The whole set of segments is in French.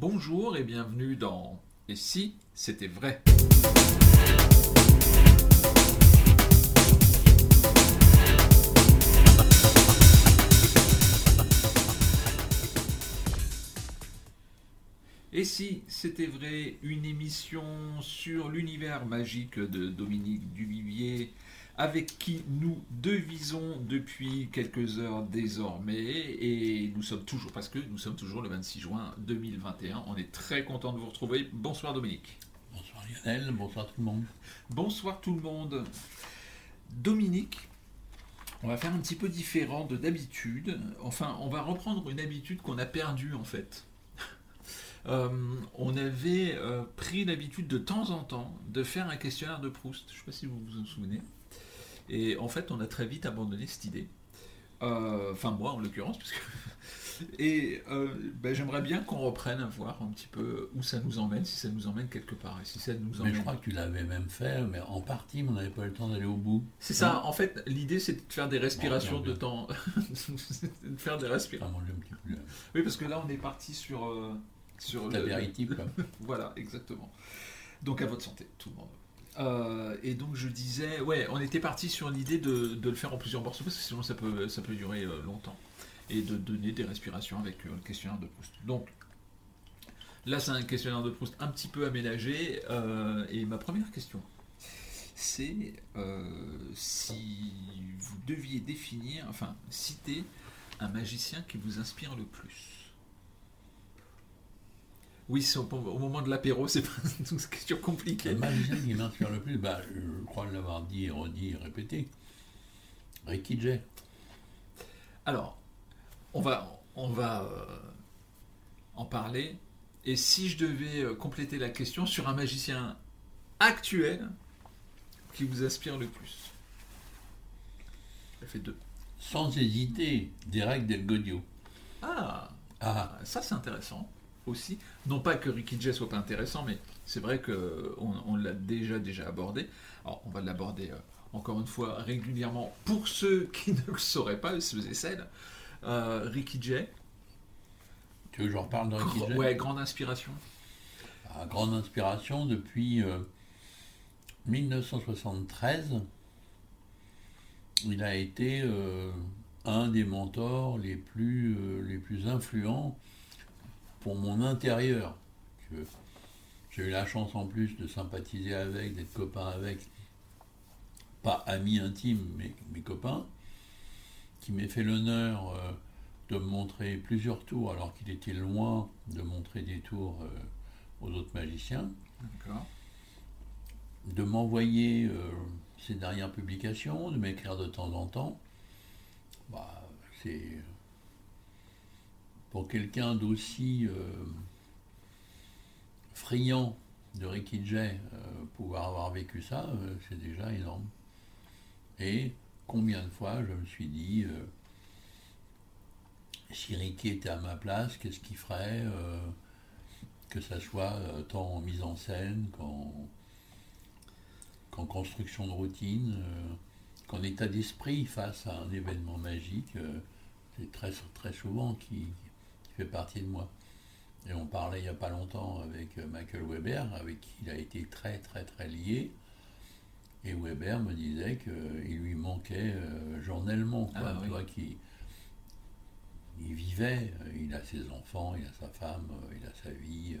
Bonjour et bienvenue dans Et si c'était vrai? Et si c'était vrai, une émission sur l'univers magique de Dominique Duvivier, avec qui nous devisons depuis quelques heures désormais, et nous sommes toujours, parce que nous sommes toujours le 26 juin 2021. On est très content de vous retrouver. Bonsoir Dominique. Bonsoir Lionel, bonsoir tout le monde. Bonsoir tout le monde. Dominique, on va faire un petit peu différent de d'habitude. Enfin, on va reprendre une habitude qu'on a perdue en fait. Euh, on avait euh, pris l'habitude de temps en temps de faire un questionnaire de Proust. Je ne sais pas si vous vous en souvenez. Et en fait, on a très vite abandonné cette idée. Euh, enfin, moi en l'occurrence, parce que. Et ben, j'aimerais bien qu'on reprenne à voir un petit peu où ça nous emmène, si ça nous emmène quelque part. Et si ça nous emmène... Mais je crois que tu l'avais même fait, mais en partie, mais on n'avait pas eu le temps d'aller au bout. C'est ça, en fait, l'idée c'est de faire des respirations de temps. de faire des respirations. Oui, parce que là, on est parti sur sur l'apéritif. voilà, exactement. Donc à votre santé, tout le monde. Euh, et donc je disais, ouais, on était parti sur l'idée de, le faire en plusieurs morceaux parce que sinon ça peut, ça peut durer euh, longtemps et de donner des respirations avec euh, le questionnaire de Proust. Donc là c'est un questionnaire de Proust un petit peu aménagé et ma première question c'est si vous deviez définir, enfin citer un magicien qui vous inspire le plus. Oui, au, moment de l'apéro, c'est pas une question compliquée. Le magicien qui m'inspire le plus, bah, je crois l'avoir dit, redit, répété. Ricky Jay. Alors, on va, on va euh, en parler. Et si je devais euh, compléter la question sur un magicien actuel qui vous inspire le plus Ça fait deux. Sans hésiter, Derek Del Godio. Ah, ah. ça c'est intéressant aussi. Non pas que Ricky Jay soit pas intéressant, mais c'est vrai qu'on on, l'a déjà déjà abordé. Alors on va l'aborder euh, encore une fois régulièrement pour ceux qui ne le sauraient pas, ceux et celles. Euh, Ricky Jay. Tu veux que je reparle de Ricky Jay? Ouais, grande inspiration. Ah, grande inspiration depuis 1973. Euh, il a été un des mentors les plus, les plus influents pour mon intérieur. J'ai eu la chance en plus de sympathiser avec, d'être copain avec, pas amis intimes, mais mes copains, qui m'ait fait l'honneur euh, de me montrer plusieurs tours alors qu'il était loin de montrer des tours euh, aux autres magiciens. De m'envoyer euh, ses dernières publications, de m'écrire de temps en temps. Bah, c'est pour quelqu'un d'aussi euh, friand de Ricky Jay, euh, pouvoir avoir vécu ça, euh, c'est déjà énorme. Et combien de fois je me suis dit, si Ricky était à ma place, qu'est-ce qu'il ferait Que ça soit tant en mise en scène qu'en construction de routine, qu'en état d'esprit face à un événement magique. c'est très, très souvent qui, fait partie de moi. Et on parlait il n'y a pas longtemps avec euh, Michael Weber, avec qui il a été très très très lié. Et Weber me disait qu'il lui manquait euh, journellement, quoi, ah, oui. qu'il il vivait, euh, il a ses enfants, il a sa femme, il a sa vie.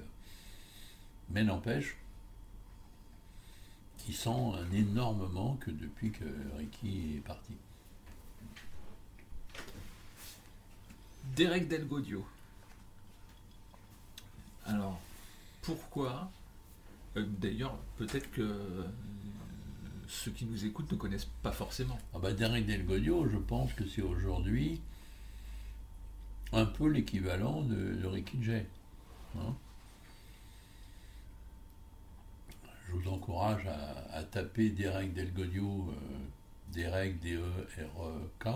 mais n'empêche qu'il sent un énorme manque depuis que Ricky est parti. Derek Delgodio. Alors, pourquoi euh, D'ailleurs, peut-être que euh, ceux qui nous écoutent ne connaissent pas forcément. Ah bah Derek Delgodio, je pense que c'est aujourd'hui un peu l'équivalent de, Ricky Jay. Hein. je vous encourage à, taper Derek Delgodio, euh, Derek D-E-R-E-K,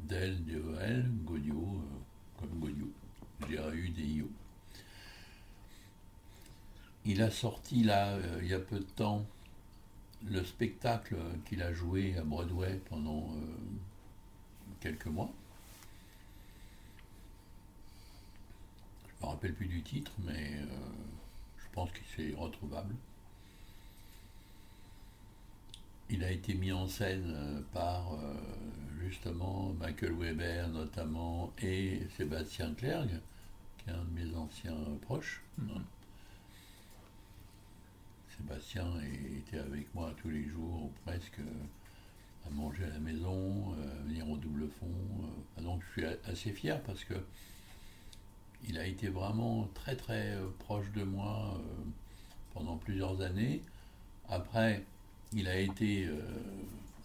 Del D-E-L, Godio, comme Godio, G-A-U-D-I-O. Il a sorti là, euh, il y a peu de temps, le spectacle qu'il a joué à Broadway pendant euh, quelques mois. Je me rappelle plus du titre, mais euh, je pense que c'est retrouvable. Il a été mis en scène par justement Michael Weber notamment et Sébastien Clergue, qui est un de mes anciens proches. Mhm. Sébastien était avec moi tous les jours, ou presque, à manger à la maison, à venir au double fond. donc je suis assez fier parce que il a été vraiment très très euh, proche de moi euh, pendant plusieurs années. Après, il a été euh,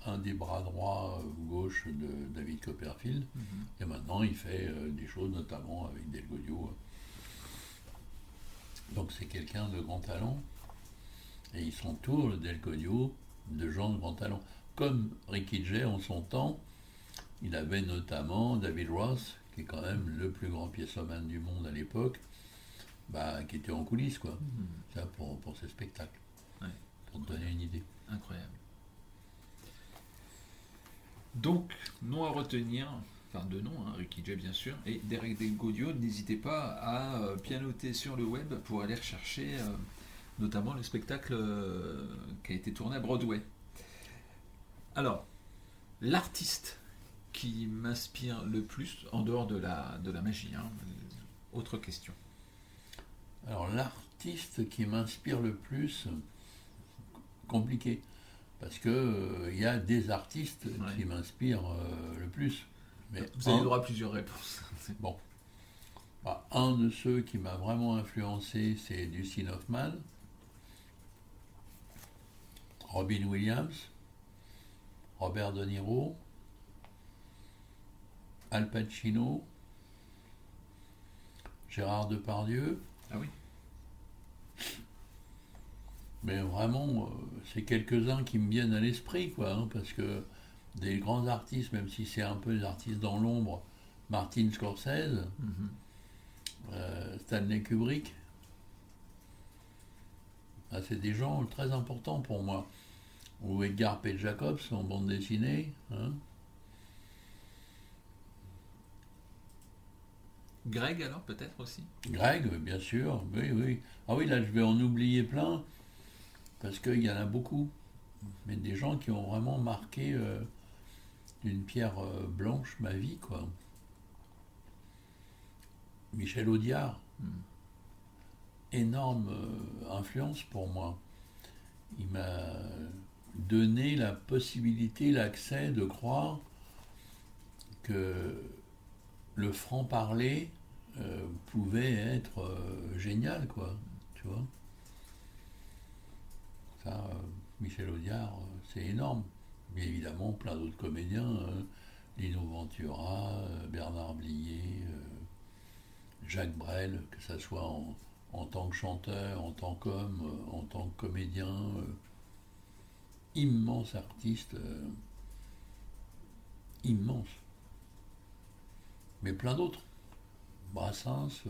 un des bras droits gauche de David Copperfield. Mhm. Et maintenant, il fait des choses, notamment avec Del Godio. Donc c'est quelqu'un de grand talent. Et il s'entoure, Del Godio, de gens de grand talent. Comme Ricky Jay en son temps, il avait notamment David Ross, qui est quand même le plus grand piéçoman du monde à l'époque, bah, qui était en coulisses, quoi. Mhm. Ça, pour, pour ces spectacles. Ouais. Pour te donner une idée. Incroyable. Donc, nom à retenir, enfin deux noms, hein, Ricky Jay bien sûr, et Derek Del Godio, n'hésitez pas à euh, pianoter sur le web pour aller rechercher euh, notamment le spectacle euh, qui a été tourné à Broadway. Alors, l'artiste qui m'inspire le plus, en dehors de la, de la magie, hein, autre question. Alors l'artiste qui m'inspire le plus, compliqué, parce que euh, il y a des artistes Ouais. qui m'inspirent euh, le plus. Mais Vous avez un- droit à plusieurs réponses. Bon. Bah, un de ceux qui m'a vraiment influencé, c'est Dustin Hoffman, Robin Williams, Robert De Niro, Al Pacino, Gérard Depardieu. Ah oui Mais vraiment, euh, c'est quelques-uns qui me viennent à l'esprit, quoi, hein, parce que des grands artistes, même si c'est un peu des artistes dans l'ombre, Martin Scorsese, Mhm. euh, Stanley Kubrick. Ah, c'est des gens très importants pour moi. Ou Edgar P. Jacobs en bande dessinée. hein. Greg alors peut-être aussi? Greg, bien sûr. Oui, oui. Ah oui, là, je vais en oublier plein. Parce qu'il y en a beaucoup. Mais des gens qui ont vraiment marqué euh, d'une pierre euh, blanche ma vie, quoi. Michel Audiard. Hmm. Énorme euh, influence pour moi. Il m'a donné la possibilité, l'accès de croire que le franc-parler euh, pouvait être euh, génial, quoi. Tu vois Ça, Michel Audiard, c'est énorme. Mais évidemment, plein d'autres comédiens, Lino Ventura, Bernard Blier, Jacques Brel, que ça soit en, en tant que chanteur, en tant qu'homme, euh, en tant que comédien, euh, immense artiste, euh, immense. Mais plein d'autres. Brassens,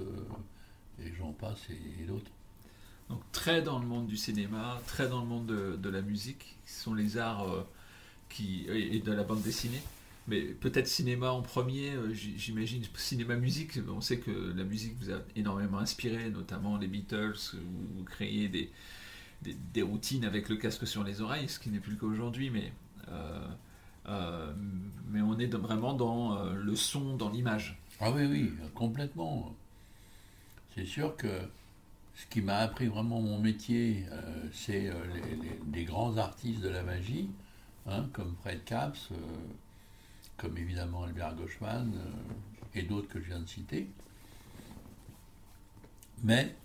et j'en passe, et, d'autres. Donc très dans le monde du cinéma, très dans le monde de, la musique, qui sont les arts qui et de la bande dessinée. Mais peut-être cinéma en premier, euh, j'imagine cinéma-musique. On sait que la musique vous a énormément inspiré, notamment les Beatles. Où vous créiez des, des, routines avec le casque sur les oreilles, ce qui n'est plus le cas aujourd'hui. Mais euh, euh, mais on est vraiment dans le son, dans l'image. Ah oui, oui, complètement. C'est sûr que ce qui m'a appris vraiment mon métier, c'est les, grands artistes de la magie, hein, comme Fred Capps, comme évidemment Albert Gauchman euh, et d'autres que je viens de citer. Mais,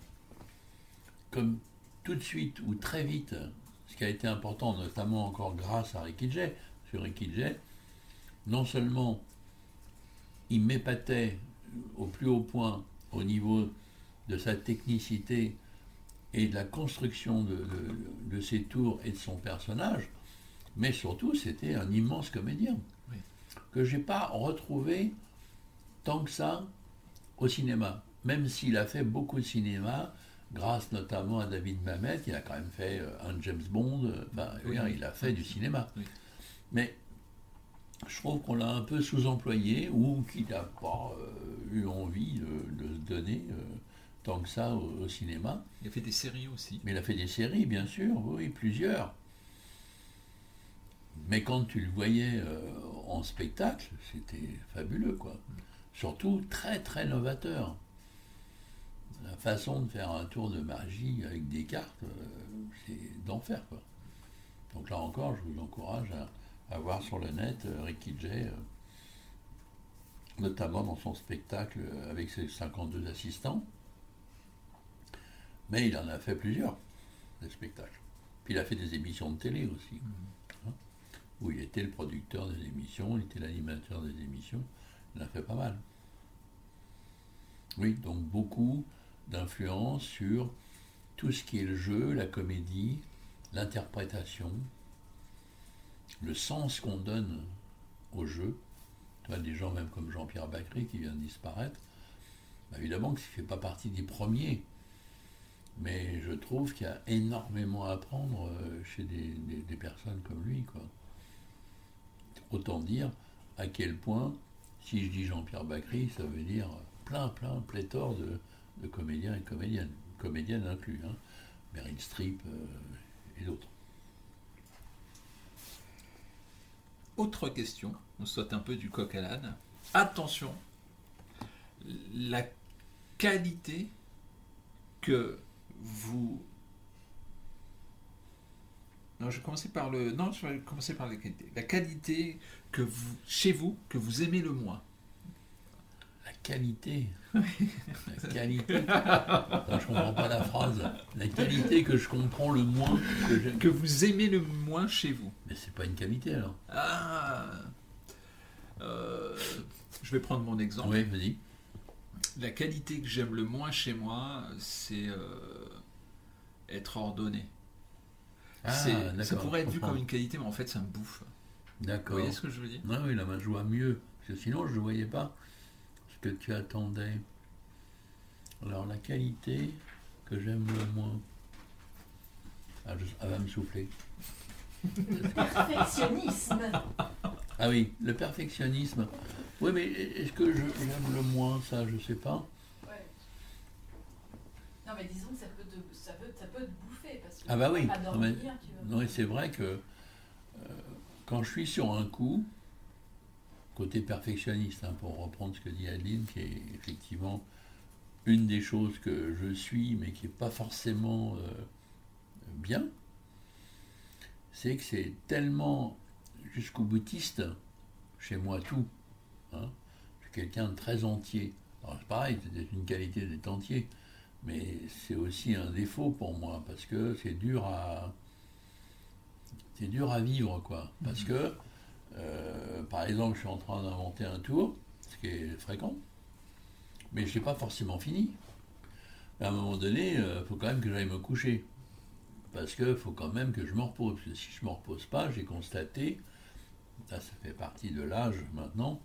comme tout de suite ou très vite, ce qui a été important, notamment encore grâce à Ricky Jay, sur Ricky non seulement il m'épatait au plus haut point au niveau de sa technicité et de la construction de, ses tours et de son personnage, mais surtout c'était un immense comédien. Que j'ai pas retrouvé tant que ça au cinéma. Même s'il a fait beaucoup de cinéma, grâce notamment à David Mamet, il a quand même fait euh, un James Bond, euh, je Oui. dire, il a fait du cinéma. Oui. Mais je trouve qu'on l'a un peu sous-employé ou qu'il n'a pas euh, eu envie de, de se donner. euh. tant que ça au, cinéma. Il a fait des séries aussi. Mais il a fait des séries, bien sûr, oui, plusieurs. Mais quand tu le voyais euh, en spectacle, c'était fabuleux, quoi. Surtout très, très novateur. La façon de faire un tour de magie avec des cartes, euh, c'est d'enfer, quoi. Donc là encore, je vous encourage à, voir sur le net euh, Ricky Jay notamment dans son spectacle avec ses 52 assistants. Mais il en a fait plusieurs, des spectacles. Puis il a fait des émissions de télé aussi, hein, où il était le producteur des émissions, il était l'animateur des émissions, il a fait pas mal. Oui, donc beaucoup d'influence sur tout ce qui est le jeu, la comédie, l'interprétation, le sens qu'on donne au jeu, des gens même comme Jean-Pierre Bacry qui vient de disparaître, bah, évidemment que ça ne fait pas partie des premiers. Mais je trouve qu'il y a énormément à apprendre euh, chez des, personnes comme lui. Autant dire à quel point, si je dis Jean-Pierre Bacry, ça veut dire plein, plein, pléthore de, comédiens et comédiennes, comédiennes inclus, hein, Meryl Streep euh, et d'autres. Autre question, on saute un peu du coq à l'âne. Attention, la qualité que vous. Non, je vais commencer par le. Non, je vais commencer par la qualité. La qualité que vous, chez vous, que vous aimez le moins. La qualité. La qualité. je je comprends pas la phrase. La qualité que je comprends le moins. Que, que vous aimez le moins chez vous. Mais c'est pas une qualité alors. Ah. Euh, je vais prendre mon exemple. Oui, vas-y. La qualité que j'aime le moins chez moi, c'est euh, être ordonné. Ah, ça pourrait être vu comme une qualité, mais en fait, ça me bouffe. D'accord. Vous voyez ce que je veux dire? Non, oui, là, je vois mieux. Parce que sinon, je ne voyais pas ce que tu attendais. Alors, la qualité que j'aime le moins. Ah, elle va me souffler. Le perfectionnisme. Ah oui, le perfectionnisme. Oui, mais est-ce que j'aime le moins ça? Je ne sais pas. Ouais. Non, mais disons que ça peut, ça peut te bouffer. Parce que ah bah oui. c'est vrai que euh, quand je suis sur un coup, côté perfectionniste, hein, pour reprendre ce que dit Adeline, qui est effectivement une des choses que je suis, mais qui n'est pas forcément euh, bien, c'est que c'est tellement jusqu'au boutiste, chez moi tout. Hein. Je suis quelqu'un de très entier. Alors c'est pareil, c'est une qualité d'être entier, mais c'est aussi un défaut pour moi, parce que c'est dur à. C'est dur à vivre, quoi. Parce mhm. que, euh, par exemple, je suis en train d'inventer un tour, ce qui est fréquent, mais je n'ai pas forcément fini. À un moment donné, il euh, faut quand même que j'aille me coucher parce qu'il faut quand même que je me repose. Parce que si je ne me repose pas, j'ai constaté, ça, ça fait partie de l'âge maintenant,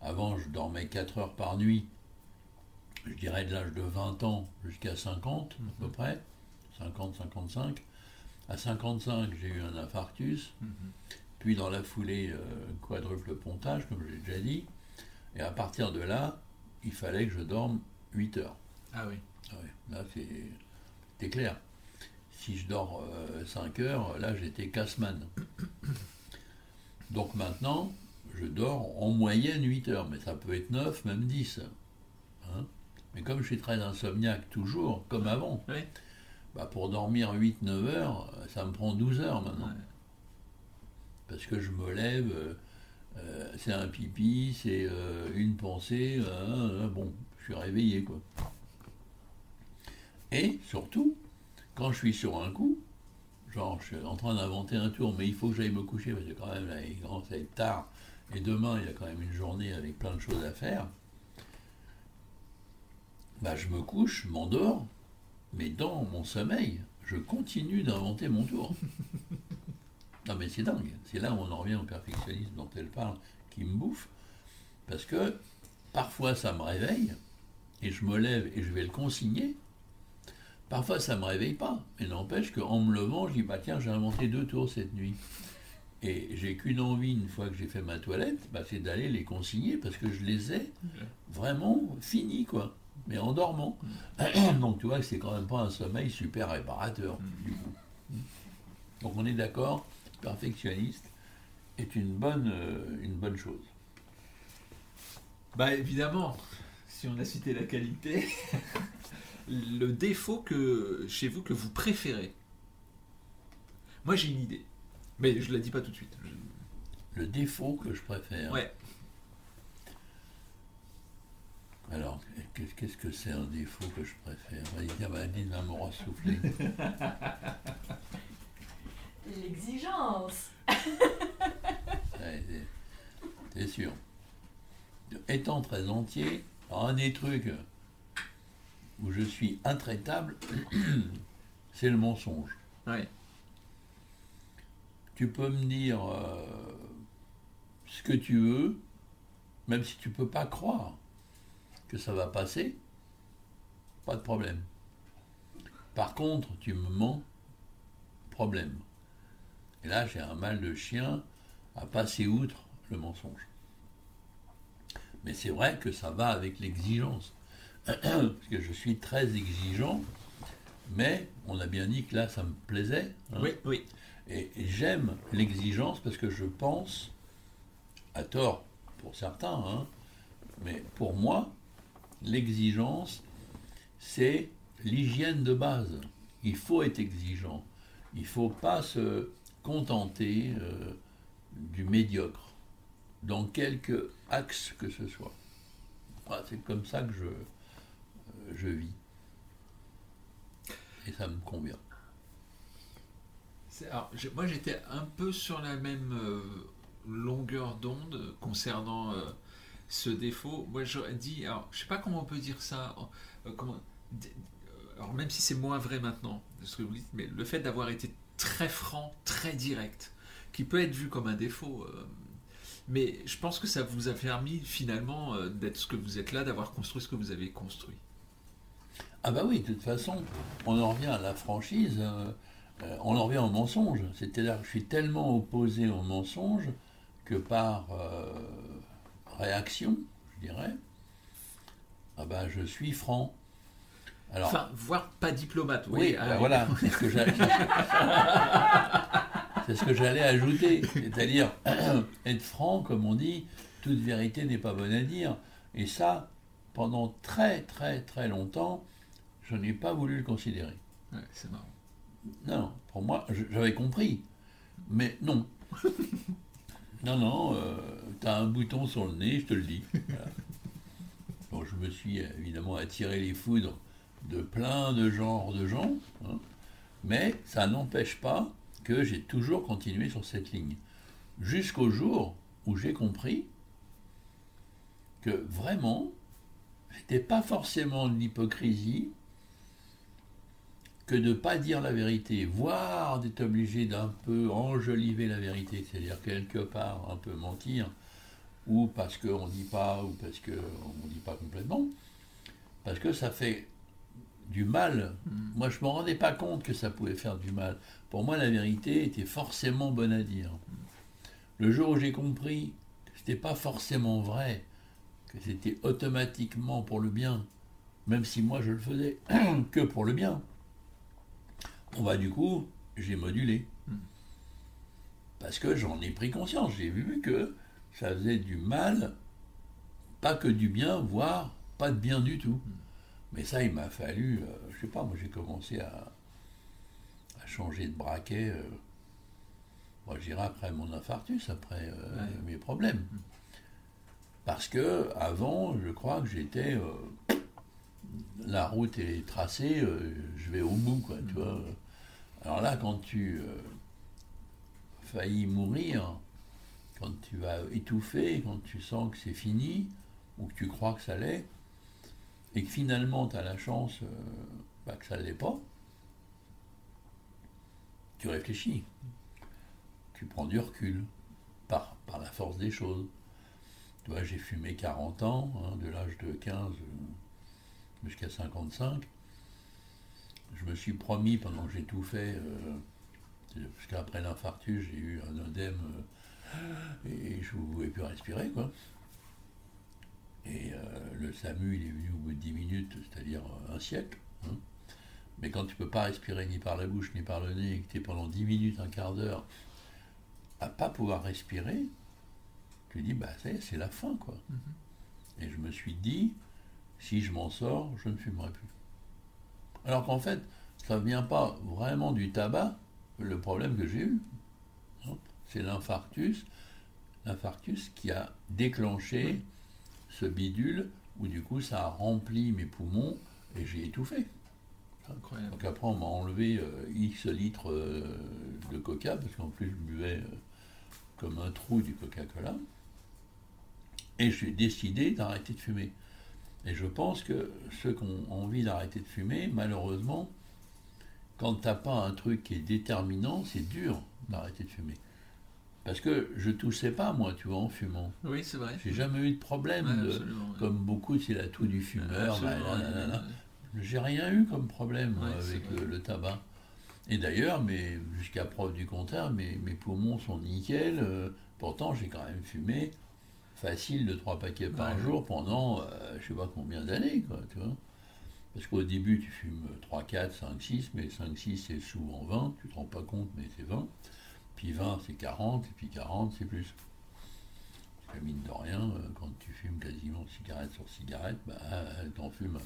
avant je dormais 4 heures par nuit, je dirais de l'âge de 20 ans jusqu'à 50 à peu mhm. près, 50-55. À 55, j'ai eu un infarctus, mhm. puis dans la foulée, euh, quadruple pontage, comme j'ai déjà dit, et à partir de là, il fallait que je dorme 8 heures. Ah oui. Ah oui. Là, c'est clair si je dors 5 euh, heures, là j'étais casse-man. Donc maintenant, je dors en moyenne 8 heures, mais ça peut être 9, même 10. Mais comme je suis très insomniaque toujours, comme avant, bah pour dormir 8-9 heures, ça me prend 12 heures maintenant. Parce que je me lève, euh, euh, c'est un pipi, c'est une pensée, bon, je suis réveillé quoi. Et surtout, quand je suis sur un coup, genre je suis en train d'inventer un tour, mais il faut que j'aille me coucher parce que quand même là, il commence à être tard, et demain il y a quand même une journée avec plein de choses à faire, bah, je me couche, je m'endors, mais dans mon sommeil, je continue d'inventer mon tour. non mais c'est dingue, c'est là où on en revient au perfectionnisme dont elle parle, qui me bouffe, parce que parfois ça me réveille, et je me lève et je vais le consigner, Parfois, ça ne me réveille pas, mais n'empêche qu'en me levant, je dis bah tiens, j'ai inventé deux tours cette nuit. Et j'ai qu'une envie, une fois que j'ai fait ma toilette, bah, c'est d'aller les consigner parce que je les ai vraiment finis, quoi. Mais en dormant. Donc tu vois que c'est quand même pas un sommeil super réparateur, Mm. du coup. Donc on est d'accord, perfectionniste est une bonne, euh, une bonne chose. Bah évidemment, si on a cité la qualité, le défaut que chez vous que vous préférez. Moi j'ai une idée, mais je la dis pas tout de suite. Je- Le défaut que je préfère. Ouais. Alors, qu'est- qu'est-ce que c'est un défaut que je préfère Vas-y, tiens, bah, dis-le, m'aura soufflé. L'exigence. Ouais, c'est- c'est sûr. Étant très entier, un des trucs où je suis intraitable, c'est le mensonge. Tu peux me dire euh, ce que tu veux, même si tu peux pas croire que ça va passer, pas de problème. Par contre, tu me mens, problème. Et là, j'ai un mal de chien à passer outre le mensonge. Mais c'est vrai que ça va avec l'exigence. Parce que je suis très exigeant, mais on a bien dit que là, ça me plaisait. hein. Oui, oui. Et, et j'aime l'exigence parce que je pense, à tort pour certains, hein, mais pour moi, l'exigence, c'est l'hygiène de base. Il faut être exigeant. Il ne faut pas se contenter euh, du médiocre, dans quelque axe que ce soit. C'est comme ça que je, euh, je vis. Et ça me convient. Alors, moi j'étais un peu sur la même euh, longueur d'onde concernant ce défaut. Moi j'aurais dit, alors je sais pas comment on peut dire ça, euh, alors même si c'est moins vrai maintenant de ce que vous dites, mais le fait d'avoir été très franc, très direct, qui peut être vu comme un défaut. euh, mais je pense que ça vous a permis finalement euh, d'être ce que vous êtes là, d'avoir construit ce que vous avez construit. Ah bah oui, de toute façon, on en revient à la franchise, euh, on en revient au mensonge. C'est-à-dire que je suis tellement opposé au mensonge que par réaction, je dirais, ah bah je suis franc. Alors, Enfin, voire pas diplomate. oui, ah, voilà, c'est ce que j'allais, c'est ce que j'allais ajouter. C'est-à-dire, être franc, comme on dit, toute vérité n'est pas bonne à dire. Et ça, pendant très très très longtemps, je n'ai pas voulu le considérer. Ouais, c'est marrant. Non, pour moi, j'avais compris. Mais non. non, non, tu as un bouton sur le nez, je te le dis. Bon, je me suis évidemment attiré les foudres de plein de genres de gens, hein, mais ça n'empêche pas que j'ai toujours continué sur cette ligne. Jusqu'au jour où j'ai compris que vraiment, c'était pas forcément de l'hypocrisie, que de ne pas dire la vérité, voire d'être obligé d'un peu enjoliver la vérité, c'est-à-dire quelque part un peu mentir, ou parce qu'on ne dit pas, ou parce qu'on ne dit pas complètement, parce que ça fait du mal. Moi, je ne me rendais pas compte que ça pouvait faire du mal. Pour moi, la vérité était forcément bonne à dire. Le jour où j'ai compris que ce n'était pas forcément vrai, que c'était automatiquement pour le bien, même si moi je le faisais que pour le bien, Bon bah du coup, j'ai modulé. Hmm. Parce que j'en ai pris conscience. J'ai vu que ça faisait du mal, pas que du bien, voire pas de bien du tout. Mais ça, il m'a fallu, euh, je sais pas, moi j'ai commencé à, à changer de braquet, euh, moi je dirais après mon infarctus, après euh, Ouais. mes problèmes. Parce que avant, je crois que j'étais euh, la route est tracée, euh, je vais au bout, quoi, tu vois. Alors là, quand tu faillis mourir, quand tu vas étouffer, quand tu sens que c'est fini, ou que tu crois que ça l'est, et que finalement tu as la chance euh, bah, que ça ne l'est pas, tu réfléchis. Tu prends du recul par, par la force des choses. Tu vois, j'ai fumé 40 ans, hein, de l'âge de 15 euh, jusqu'à 55. Je me suis promis pendant que j'ai tout euh, parce qu'après l'infarctus, j'ai eu un œdème et je ne pouvais plus respirer, quoi. Et euh, le SAMU, il est venu au bout de 10 minutes, c'est-à-dire un siècle. hein. Mais quand tu peux pas respirer ni par la bouche ni par le nez, et que tu es pendant 10 minutes, un quart d'heure, à pas pouvoir respirer, tu dis, bah ça y est, c'est la fin, quoi. Et je me suis dit, si je m'en sors, je ne fumerai plus. Alors qu'en fait, ça ne vient pas vraiment du tabac, le problème que j'ai eu. C'est l'infarctus, l'infarctus qui a déclenché ce bidule, où du coup ça a rempli mes poumons et j'ai étouffé. Incroyable. Donc après, on m'a enlevé euh, X litres euh, de coca, parce qu'en plus, je buvais euh, comme un trou du Coca-Cola. Et j'ai décidé d'arrêter de fumer. Et je pense que ceux qui ont envie d'arrêter de fumer, malheureusement, quand tu n'as pas un truc qui est déterminant, c'est dur d'arrêter de fumer. Parce que je toussais pas, moi, tu vois, en fumant. Oui, c'est vrai. J'ai jamais eu de problème, Ouais, de- comme beaucoup, c'est la toux du fumeur. bah. J'ai rien eu comme problème Ouais, avec le, le tabac. Et d'ailleurs, mais jusqu'à preuve du contraire, mes, mes poumons sont nickel. euh, pourtant, j'ai quand même fumé facile de trois paquets par Ouais. jour pendant euh, je sais pas combien d'années, quoi, tu vois. Parce qu'au début, tu fumes 3, 4, 5, 6, mais 5, 6, c'est souvent 20, tu te rends pas compte, mais c'est 20. Puis 20, c'est 40, et puis 40, c'est plus. Parce que mine de rien, euh, quand tu fumes quasiment cigarette sur cigarette, bah, t'en fumes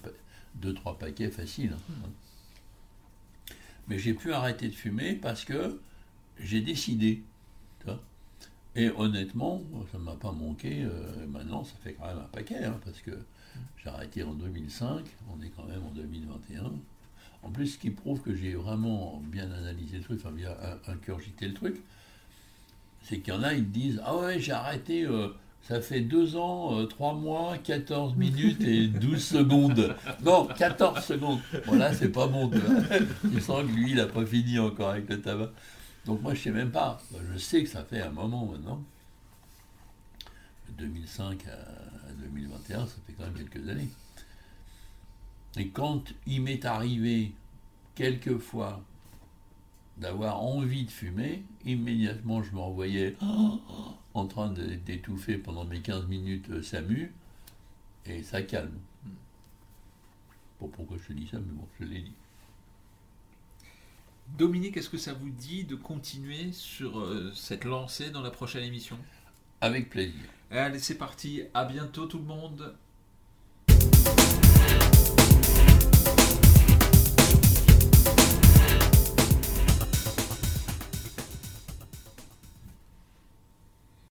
2, 3 paquets facile. hein. Mais j'ai pu arrêter de fumer parce que j'ai décidé. Et honnêtement, ça ne m'a pas manqué. euh, maintenant, ça fait quand même un paquet, hein, parce que j'ai arrêté en 2005, on est quand même en 2021. En plus, ce qui prouve que j'ai vraiment bien analysé le truc, enfin bien in- incurgité le truc, c'est qu'il y en a, ils disent Ah ouais, j'ai arrêté, euh, ça fait 2 ans, 3 mois, 14 minutes et 12 secondes. Non, 14 secondes. Bon, là, c'est pas bon. tu sens que lui, il n'a pas fini encore avec le tabac. Donc, moi, je sais même pas. Je sais que ça fait un moment maintenant. De 2005 à à 2021, ça fait quand même quelques années. Et quand il m'est arrivé quelquefois d'avoir envie de fumer, immédiatement je me revoyais en train d'étouffer pendant mes 15 minutes euh, SAMU, et ça calme. Bon, pourquoi je te dis ça, mais bon, je l'ai dit. Dominique, est-ce que ça vous dit de continuer sur euh, cette lancée dans la prochaine émission? Avec plaisir. Allez, c'est parti. À bientôt tout le monde.